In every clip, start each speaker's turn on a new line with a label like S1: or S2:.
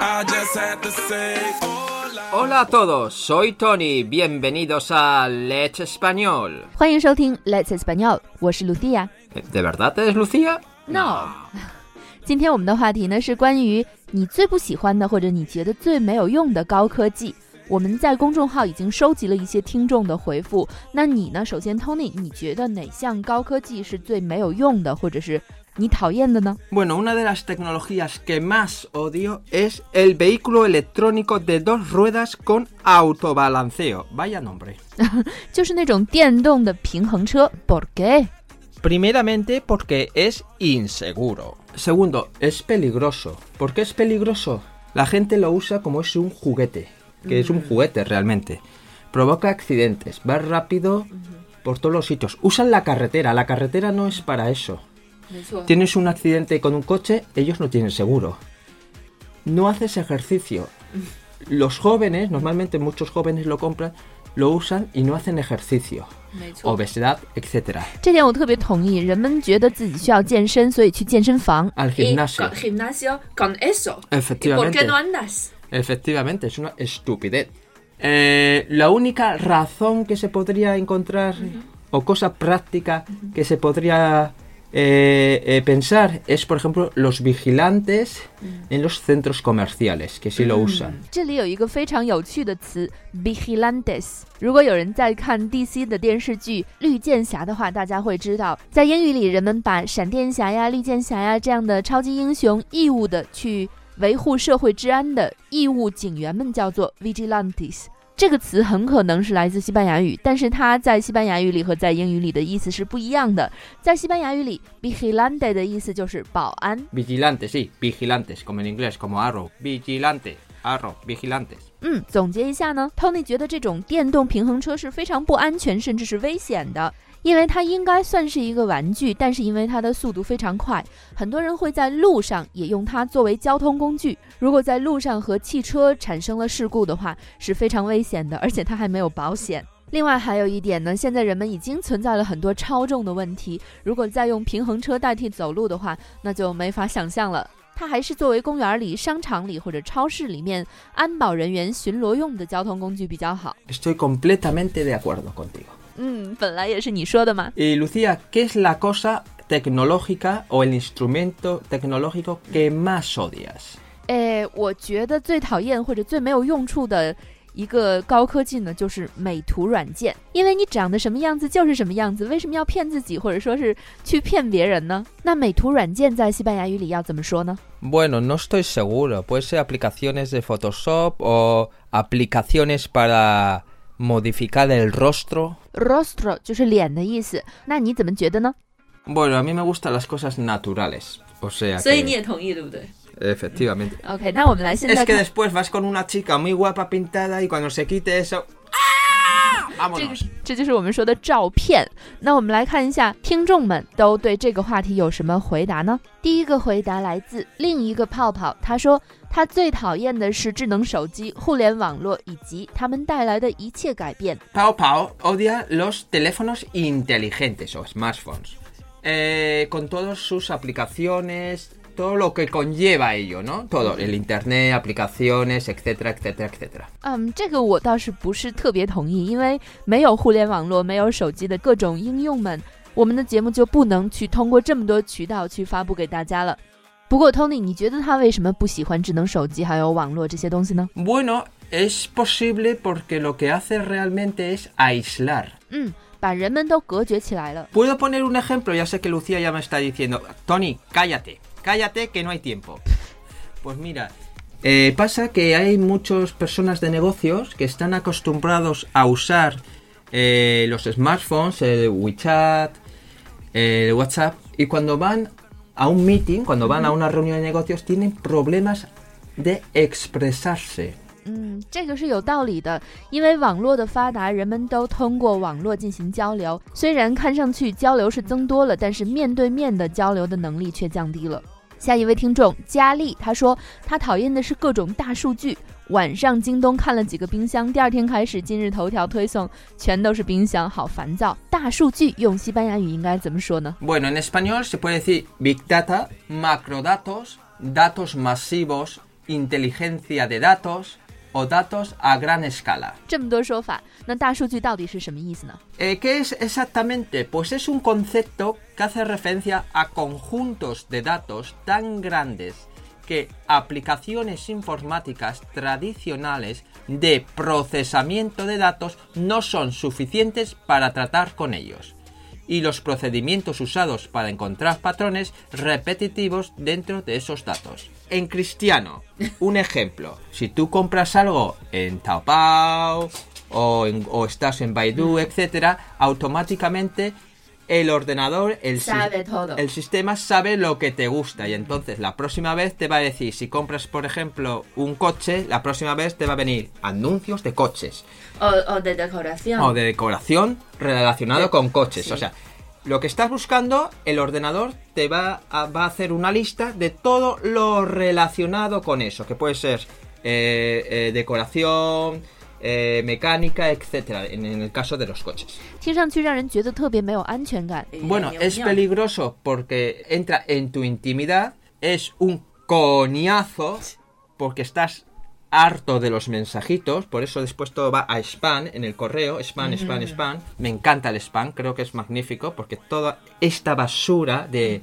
S1: hola.
S2: Hola todos, soy Tony, bienvenidos a Let's Español.
S3: 欢迎收听 Let's Español，我是 Lucia。
S2: ¿De verdad eres Lucía?
S3: No，今天我们的话题呢是关于你最不喜欢的或者你觉得最没有用的高科技。我们在公众号已经收集了一些听众的回复，那你呢？首先，Tony，你觉得哪项高科技是最没有用的，或者是你讨厌的呢？
S2: Bueno, una de las tecnologías que más odio es el vehículo electrónico de dos ruedas con autobalanceo. Vaya nombre.
S3: 就是那种电动的平衡车，¿Por qué？
S2: Primeramente porque es inseguro. Segundo, es peligroso. ¿Por qué es peligroso? La gente lo usa como es un juguete, que es un juguete realmente. Provoca accidentes, va rápido por todos los sitios. Usan la carretera, la carretera no es para eso.
S3: 没错
S2: Tienes un accidente con un coche, ellos no tienen seguro. No haces ejercicio. Los jóvenes, normalmente muchos jóvenes lo compran, lo usan y no hacen ejercicio.
S3: 没错。
S2: Obesidad, etc.
S3: 这点我特别同意。人们觉得自己需要健身，所以去健身房。
S2: Al gimnasio.
S4: gimnasio con eso.
S2: Efectivamente.
S4: ¿Por qué no andas?
S2: Efectivamente, es una estupidez. Eh, la única razón que se podría encontrar o cosa práctica que se podría eh, eh, pensar es, por ejemplo, los vigilantes en los centros comerciales, que sí lo usan.
S3: 这里有一个非常有趣的词 vigilantes。如果有人在看 DC 的电视剧《绿箭侠》的话，大家会知道，在英语里，人们把闪电侠呀、绿箭侠呀这样的超级英雄义务的去维护社会治安的义务警员们叫做 vigilantes。 这个词很可能是来自西班牙语，但是它在西班牙语里和在英语里的意思是不一样的。在西班牙语里，vigilante 的意思就是保安
S2: ，Vigilantes, sí, vigilantes, como en inglés, como arrow. Vigilante, arrow, vigilantes.
S3: 嗯，总结一下呢，Tony 觉得这种电动平衡车是非常不安全，甚至是危险的，因为它应该算是一个玩具，但是因为它的速度非常快，很多人会在路上也用它作为交通工具。如果在路上和汽车产生了事故的话，是非常危险的，而且它还没有保险。另外还有一点呢，现在人们已经存在了很多超重的问题，如果再用平衡车代替走路的话，那就没法想象了。它还是作为公园里、商场里或者超市里面安保人员巡逻用的交通工具比较好。嗯，本来也是你说的嘛。
S2: Y Lucía, ¿qué es la cosa tecnológica o el instrumento tecnológico que más odias?
S3: 诶，我觉得最讨厌或者最没有用处的一个高科技呢，就是美图软件。因为你长得什么样子就是什么样子，为什么要骗自己或者说是去骗别人呢？那美图软件在西班牙语里要怎么说呢
S2: Bueno, no estoy seguro. Puede ser aplicaciones de Photoshop o aplicaciones para modificar el rostro.
S3: ？Rostro 就是脸的意思。那你怎么觉得呢？
S2: Bueno, a mí me gustan las cosas naturales. O sea
S4: 所以
S2: que-
S4: 你也同意，对不对？
S2: Efectivamente.
S3: OK，那我们来现
S2: Es
S3: 在
S2: que
S3: 看
S2: después vas con una chica muy guapa pintada y cuando se quite eso... ¡ah!
S3: 这这就是我们说的照片。那我们来看一下，听众们都对这个话题有什么回答呢？第一个回答来自另一个泡泡，他说他最讨厌的是智能手机、互联网络以及他们带来的一切改变。
S2: 泡泡 Odia los teléfonos inteligentes o smartphones con todos sus aplicaciones. todo lo que conlleva ello, ¿no? Todo, el internet, aplicaciones, etcétera, etcétera, etcétera.
S3: 嗯，这个我倒是不是特别同意，因为没有互联网络、没有手机的各种应用们，我们的节目就不能去通过这么多渠道去发布给大家了。不过，Tony，你觉得他为什么不喜欢智能手机还有网络这些东西呢？
S2: Bueno, es posible porque lo que hace realmente es aislar.
S3: 嗯，把人们都隔绝起来了。
S2: Puedo poner un ejemplo, ya sé que Lucía ya me está diciendo, Tony, cállate, cállate que no hay tiempo. Pues mira, eh, pasa que hay muchas personas de negocios que están acostumbrados a usar eh, los smartphones, el WeChat, el WhatsApp, y cuando van a un meeting, cuando van a una reunión de negocios, tienen problemas de expresarse.
S3: 嗯，这个是有道理的，因为网络的发达，人们都通过网络进行交流。虽然看上去交流是增多了，但是面对面的交流的能力却降低了。 下一位听众佳丽，她说她讨厌的是各种大数据。晚上京东看了几个冰箱，第二天开始今日头条推送全都是冰箱，好烦躁。大数据用西班牙语应该怎么说呢
S2: ？Bueno, en español se puede decir Big Data, macrodatos, datos masivos, inteligencia de datos o datos a gran escala. ¿Qué es exactamente? Pues es un concepto que hace referencia a conjuntos de datos tan grandes que aplicaciones informáticas tradicionales de procesamiento de datos no son suficientes para tratar con ellos. Y los procedimientos usados para encontrar patrones repetitivos dentro de esos datos. En cristiano, un ejemplo. Si tú compras algo en Taobao o, en- o estás en Baidu, etcétera, automáticamente el ordenador, el,
S3: Sabe todo.
S2: el sistema sabe lo que te gusta y entonces la próxima vez te va a decir, si compras por ejemplo un coche, la próxima vez te va a venir anuncios de coches
S4: O, o de decoración.
S2: o de decoración relacionado
S4: De-
S2: con coches.
S4: sí.
S2: O sea, lo que estás buscando, el ordenador te va a, va a hacer una lista de todo lo relacionado con eso, que puede ser eh, eh, decoración, eh, mecánica, etcétera, en, el caso de los coches. Bueno, es peligroso porque entra en tu intimidad, es un coñazo porque estás harto de los mensajitos, por eso después todo va a spam en el correo, spam, spam, spam. Me encanta el spam, creo que es magnífico porque toda esta basura de...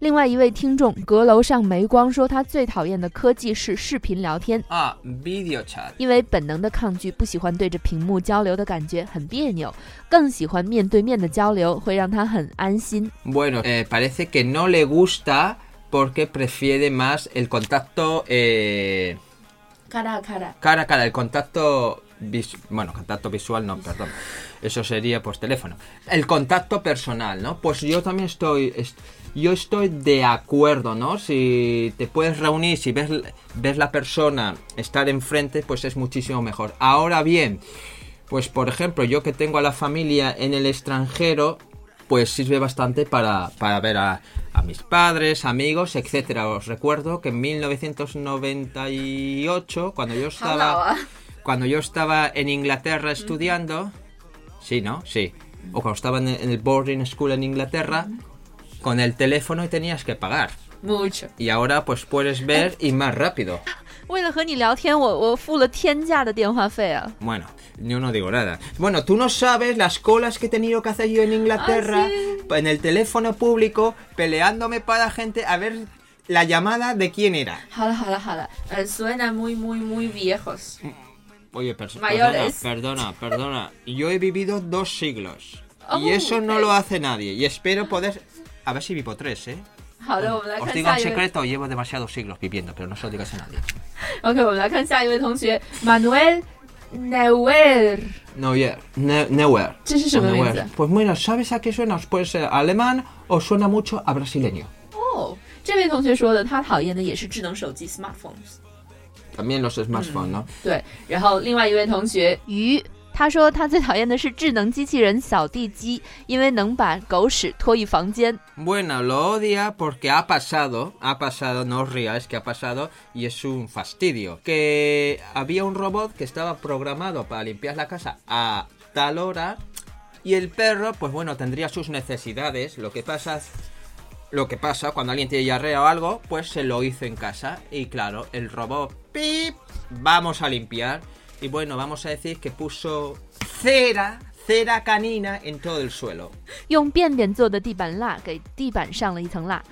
S3: 另外一位听众阁楼上没光说，他最讨厌的科技是视频聊天
S2: ，Ah, video chat.
S3: 因为本能的抗拒不喜欢对着屏幕交流的感觉，很别扭，更喜欢面对面的交流，会让他很安心。
S2: Bueno, eh, parece que no le gusta porque prefiere más el contacto eh,
S4: 咔哒咔哒。
S2: cara a cara, el contacto vis- bueno, contacto visual no, perdón. Eso sería pues teléfono. El contacto personal, ¿no? Pues yo también estoy est- yo estoy de acuerdo, ¿no? Si te puedes reunir, si ves ves la persona estar enfrente, pues es muchísimo mejor. Ahora bien, pues por ejemplo, yo que tengo a la familia en el extranjero, pues sirve bastante para, para ver a, a mis padres, amigos, etcétera. Os recuerdo que en 1998, cuando yo estaba, cuando yo estaba en Inglaterra estudiando, sí, ¿no? Sí. O cuando estaba en el boarding school en Inglaterra, con el teléfono y tenías que pagar.
S4: Mucho.
S2: Y ahora pues puedes ver y más rápido. Bueno, yo no digo nada. Bueno, tú no sabes las colas que he tenido que hacer yo en Inglaterra, ah, ¿sí? en el teléfono público, peleándome para gente a ver la llamada de quién era.
S4: Jala, jala, jala. Eh, suena muy, muy, muy viejos.
S2: Oye, perso
S4: Mayores.
S2: perdona, perdona, perdona. Yo he vivido dos siglos.
S4: Oh,
S2: y eso no lo hace nadie. Y espero poder A ver si vivo tres, ¿eh?
S4: 好的，我们来
S2: Os
S4: 看
S2: digo
S4: 下
S2: en
S4: 一位。
S2: secreto, llevo demasiados siglos viviendo, pero no se lo digas a nadie.
S4: OK，我们来看下一位同学，Manuel Neuer，
S2: Neuer, Ne- Neuer.
S4: 这是什么名
S2: Neuer.
S4: 字？
S2: Pues mira, ¿sabes a qué suena? Puede ser alemán o suena mucho a brasileño.
S4: 哦，这位同学说的，他讨厌的也是智能手机 smartphones。
S2: También los smartphones, ¿no?
S4: 对，然后另外一位同学，
S3: 鱼， 他说他最讨厌的是智能机器人扫地机，因为能把狗屎拖一房间。
S2: Bueno, lo odia porque ha pasado, ha pasado, no os ríais que ha pasado y es un fastidio. Que había un robot que estaba programado para limpiar la casa a tal hora y el perro, pues bueno, tendría sus necesidades. Lo que pasa, lo que pasa cuando alguien tiene diarrea o algo, pues se lo hizo en casa y claro, el robot, pip, vamos a limpiar y bueno, vamos a decir que puso cera, cera canina en todo el suelo.
S3: 用便便做的地板蜡给地板上了一层蜡。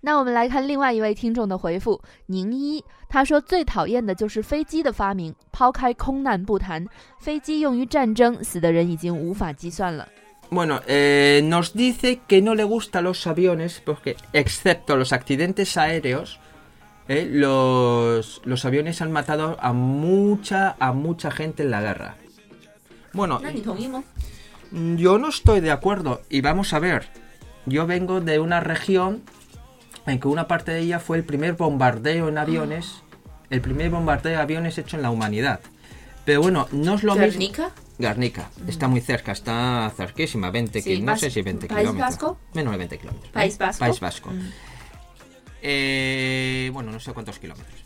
S3: 那我们来看另外一位听众的回复，宁一他说最讨厌的就是飞机的发明，抛开空难不谈，飞机用于战争，死的人已经无法计算了。
S2: Bueno, eh, nos dice que no le gustan los aviones porque, excepto los accidentes aéreos, eh, los, los, aviones han matado a mucha, a mucha gente en la guerra. Bueno,
S4: mm,
S2: yo no estoy de acuerdo y vamos a ver. Yo vengo de una región en que una parte de ella fue el primer bombardeo en aviones, ah. el primer bombardeo de aviones hecho en la humanidad. Pero bueno, no es lo mismo. Garnica, está mm. muy cerca, está cerquísima, 20 kilómetros, no sé si 20
S4: ¿País. Vasco?
S2: Menos de 20 kilómetros.
S4: ¿País Vasco?
S2: País Vasco.
S4: Mm.
S2: Eh, bueno, no sé cuántos kilómetros.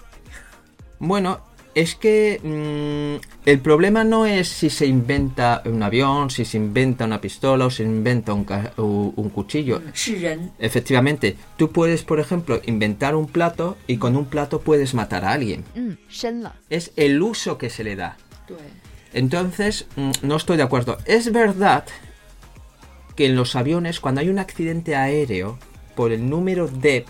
S2: Bueno, es que mm, el problema no es si se inventa un avión, si se inventa una pistola o se inventa un, un cuchillo. Efectivamente, tú puedes, por ejemplo, inventar un plato y con un plato puedes matar a alguien.
S3: Mm,
S2: es el uso que se le da.
S4: Eh.
S2: Entonces, mm, no estoy de acuerdo. Es verdad que en los aviones, cuando hay un accidente aéreo, por el número de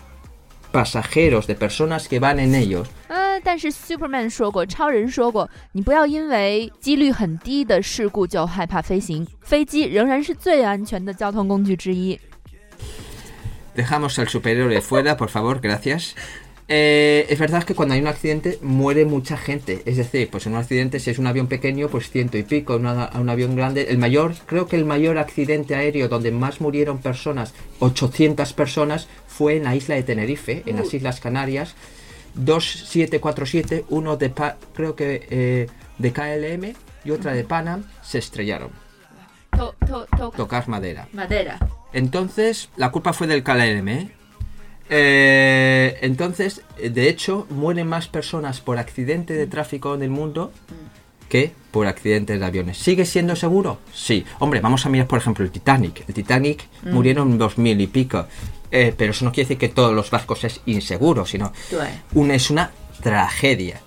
S2: pasajeros, de personas que van en ellos,
S3: 呃，但是 Superman 说过，超人说过，你不要因为几率很低的事故就害怕飞行，飞机仍然是最安全的交通工具之一。
S2: dejamos al superhéroe fuera, por favor, gracias. Eh, es verdad que cuando hay un accidente muere mucha gente. Es decir, pues en un accidente, si es un avión pequeño, pues ciento y pico, una, un avión grande. El mayor, creo que el mayor accidente aéreo donde más murieron personas, 800 personas, fue en la isla de Tenerife, en las Islas Canarias. 2747, uno de, creo que eh, de KLM y otra de Panam, se estrellaron. Tocar madera.
S4: Madera.
S2: Entonces, la culpa fue del KLM, ¿eh? Eh, entonces, de hecho, mueren más personas por accidente de mm. tráfico en el mundo mm. que por accidentes de aviones. ¿Sigue siendo seguro? Sí. Hombre, vamos a mirar, por ejemplo, el Titanic. El Titanic mm. murieron dos mil y pico. Eh, pero eso no quiere decir que todos los barcos es inseguro, sino una, es una tragedia.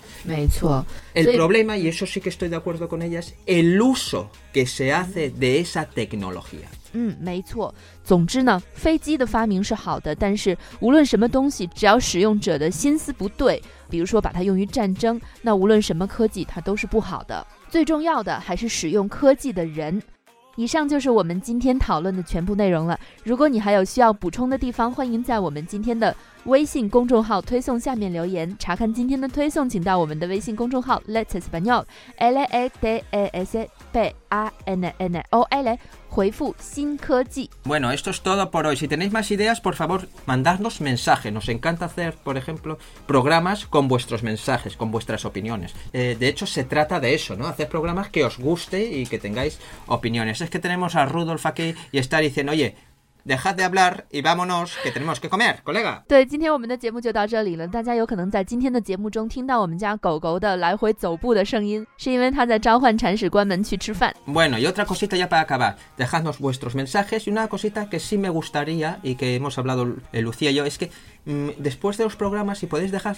S2: El problema, y eso sí que estoy de acuerdo con ellas, el uso que se hace de esa tecnología.
S3: 嗯，没错。总之呢，飞机的发明是好的，但是无论什么东西，只要使用者的心思不对，比如说把它用于战争，那无论什么科技，它都是不好的。最重要的还是使用科技的人。以上就是我们今天讨论的全部内容了。如果你还有需要补充的地方，欢迎在我们今天的微信公众号推送下面留言。查看今天的推送，请到我们的微信公众号 Let's Español，L A T E S P A N N O L，回复新科技。
S2: Bueno, esto es todo por hoy. Si tenéis más ideas, por favor, mandadnos mensajes. Nos encanta hacer, por ejemplo, programas con vuestros mensajes, con vuestras opiniones. Eh, de hecho, se trata de eso, ¿no? Hacer programas que os guste y que tengáis opiniones. Es que tenemos a Rudolf aquí y está diciendo, oye, dejad de hablar y vámonos, que tenemos que comer, colega.
S3: 对，今天我们的节目就到这里了。大家有可能在今天的节目中听到我们家狗狗的来回走步的声音，是因为它在召唤铲屎官们去吃饭。
S2: Bueno, y otra cosita ya para acabar. Dejadnos vuestros mensajes y una cosita que sí me gustaría y que hemos hablado eh, Lucía y yo es que mm, después de los programas, si podéis dejar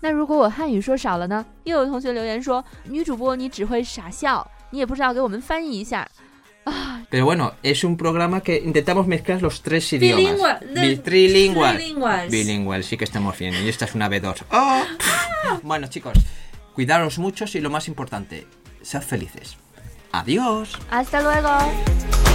S3: 那如果我汉语说少了呢？又有同学留言说，女主播你只会傻笑，你也不知道给我们翻译一下。
S2: Pero bueno, es un programa que intentamos mezclar los tres idiomas.
S4: Bilingüe,
S2: Bi-
S4: de-
S2: Trilingual.
S4: trilinguals.
S2: Bilingüe, sí que estamos bien. Y esta es una B2. ¡Oh! Bueno, chicos, cuidaros mucho y lo más importante, sed felices. Adiós.
S3: Hasta luego。
S1: Hola,